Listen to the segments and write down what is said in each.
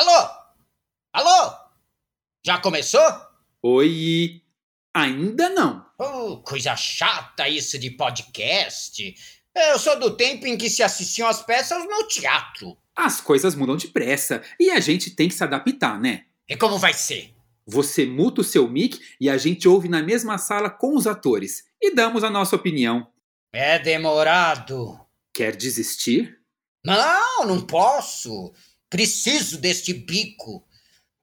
Alô? Alô? Já começou? Oi! Ainda não. Oh, coisa chata isso de podcast. Eu sou do tempo em que se assistiam as peças no teatro. As coisas mudam depressa e a gente tem que se adaptar, né? E como vai ser? Você muta o seu mic e a gente ouve na mesma sala com os atores e damos a nossa opinião. É demorado. Quer desistir? Não, não posso. Preciso deste bico.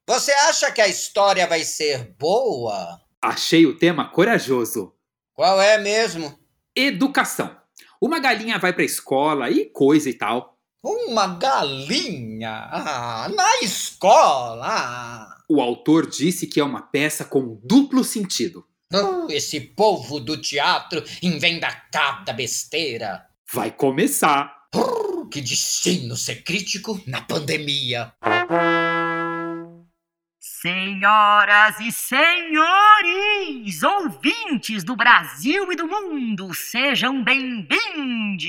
Você acha que a história vai ser boa? Achei o tema corajoso. Qual é mesmo? Educação. Uma galinha vai pra escola e coisa e tal. Uma galinha? Ah, na escola? O autor disse que é uma peça com duplo sentido. Oh, esse povo do teatro inventa cada besteira. Vai começar. Que destino ser crítico na pandemia. Senhoras e senhores, ouvintes do Brasil e do mundo, sejam bem-vindos!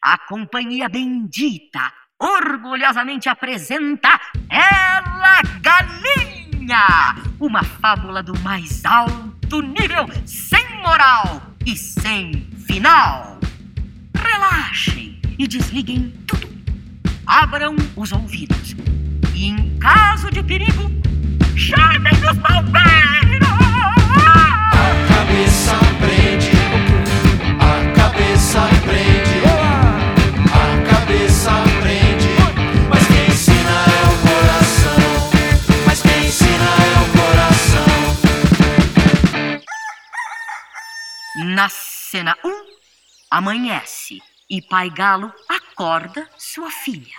A Companhia Bendita orgulhosamente apresenta Ela Galinha, uma fábula do mais alto nível, sem moral e sem final. Relaxem e desliguem tudo. Abram os ouvidos e em caso de perigo, chamem os bombeiros! A cabeça prende, a cabeça prende, a cabeça prende. Mas quem ensina é o coração, mas quem ensina é o coração. Na cena 1, um, amanhece e Pai Galo acorda sua filha.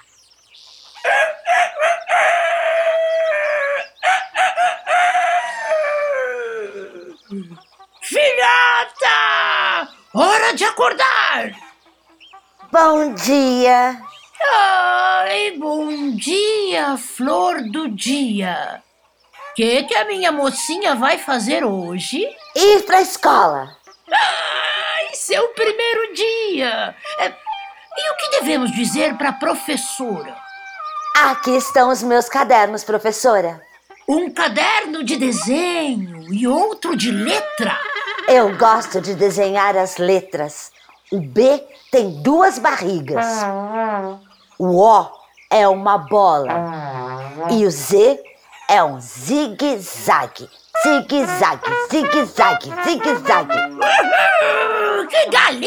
Filhota! Hora de acordar! Bom dia! Ai, bom dia, flor do dia! O que, que a minha mocinha vai fazer hoje? Ir pra escola! Ai, seu primeiro dia! É, e o que devemos dizer para a professora? Aqui estão os meus cadernos, professora. Um caderno de desenho e outro de letra. Eu gosto de desenhar as letras. O B tem duas barrigas. O O é uma bola. E o Z é um zigue-zague. Zigue-zague, zigue-zague, zigue-zague.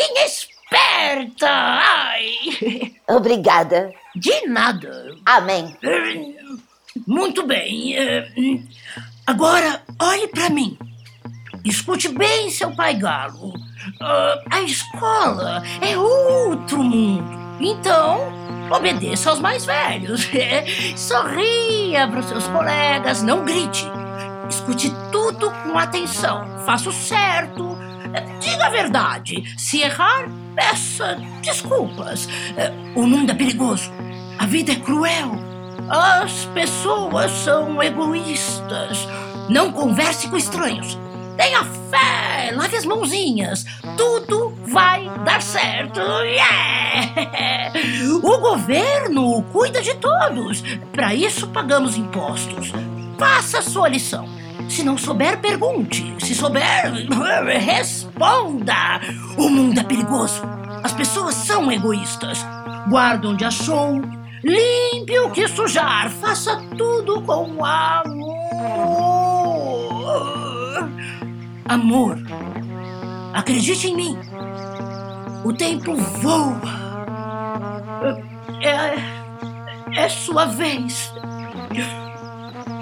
Que galinha esperta! Ai! Obrigada. De nada. Amém. Muito bem. Agora, olhe para mim. Escute bem, seu pai galo. A escola é outro mundo. Então, obedeça aos mais velhos. Sorria para os seus colegas, não grite. Escute tudo com atenção. Faça o certo. Diga a verdade. Se errar, peça desculpas. O mundo é perigoso. A vida é cruel. As pessoas são egoístas. Não converse com estranhos. Tenha fé, lave as mãozinhas. Tudo vai dar certo. Yeah! O governo cuida de todos. Para isso pagamos impostos. Faça sua lição. Se não souber, pergunte. Se souber, responda. O mundo é perigoso. As pessoas são egoístas. Guarda onde achou. Limpe o que sujar. Faça tudo com amor. Amor. Acredite em mim. O tempo voa. É, é sua vez.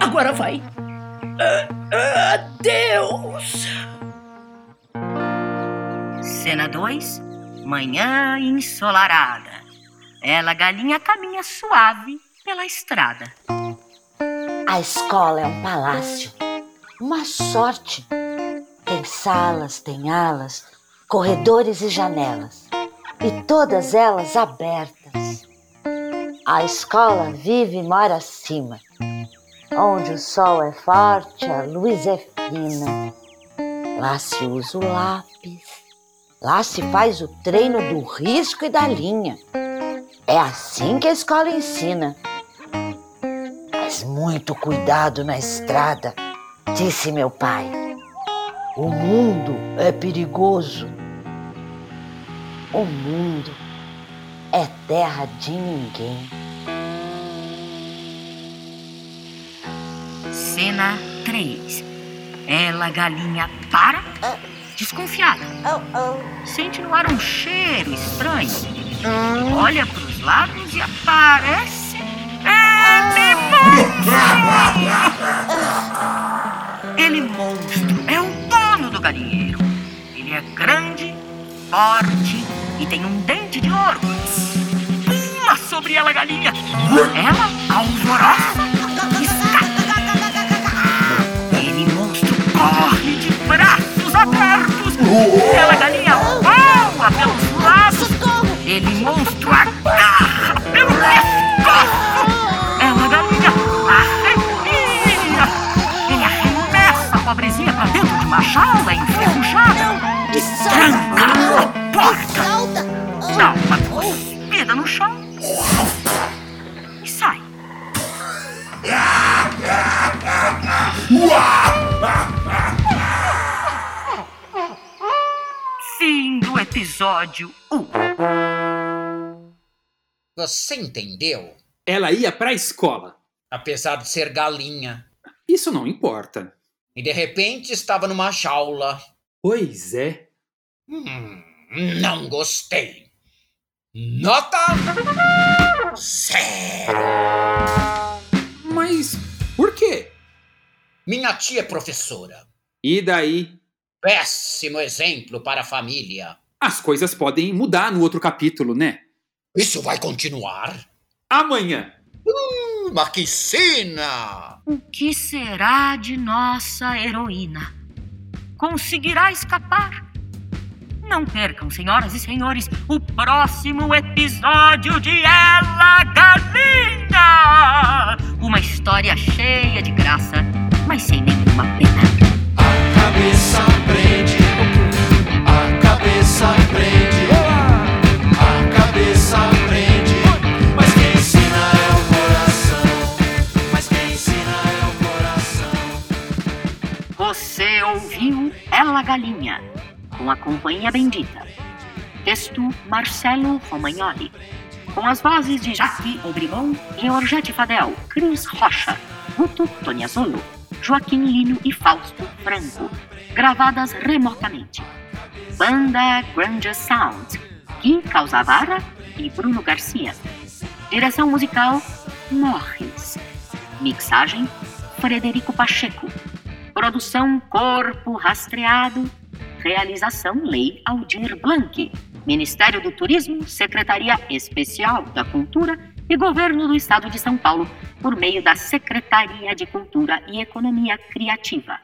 Agora vai. Adeus! Cena 2 Manhã ensolarada. Ela, galinha, caminha suave pela estrada. A escola é um palácio. Uma sorte. Tem salas, tem alas, corredores e janelas. E todas elas abertas. A escola vive e mora acima onde o sol é forte, a luz é fina. Lá se usa o lápis, lá se faz o treino do risco e da linha. É assim que a escola ensina. Mas muito cuidado na estrada, disse meu pai. O mundo é perigoso. O mundo é terra de ninguém. Cena 3. Ela, galinha, para, desconfiada. Sente no ar um cheiro estranho. Olha para os lados e aparece. Ele monstro! Ele monstro é o dono do galinheiro. Ele é grande, forte e tem um dente de ouro. Pula sobre ela, galinha. Ela, alvoroça, episódio 1. Você entendeu? Ela ia pra escola. Apesar de ser galinha. Isso não importa. E de repente estava numa jaula. Pois é. Hum, não gostei. Nota zero. Mas por quê? Minha tia é professora. E daí? Péssimo exemplo para a família. As coisas podem mudar no outro capítulo, né? Isso vai continuar? Amanhã. Hum, mas que cena! O que será de nossa heroína? Conseguirá escapar? Não percam, senhoras e senhores, o próximo episódio de Ela Galinha! Uma história cheia de graça, mas sem nenhuma pena. Você ouviu Ela Galinha, com a Companhia Bendita. Texto Marcelo Romagnoli. Com as vozes de Jaque Obrigon, Georgette Fadel, Cris Rocha, Guto Toniazolo, Joaquim Lino e Fausto Franco. Gravadas remotamente. Banda Granja Sound, Gui Causavara e Bruno Garcia. Direção musical Morris. Mixagem Frederico Pacheco. Produção Corpo Rastreado. Realização Lei Aldir Blanc. Ministério do Turismo, Secretaria Especial da Cultura e Governo do Estado de São Paulo, por meio da Secretaria de Cultura e Economia Criativa.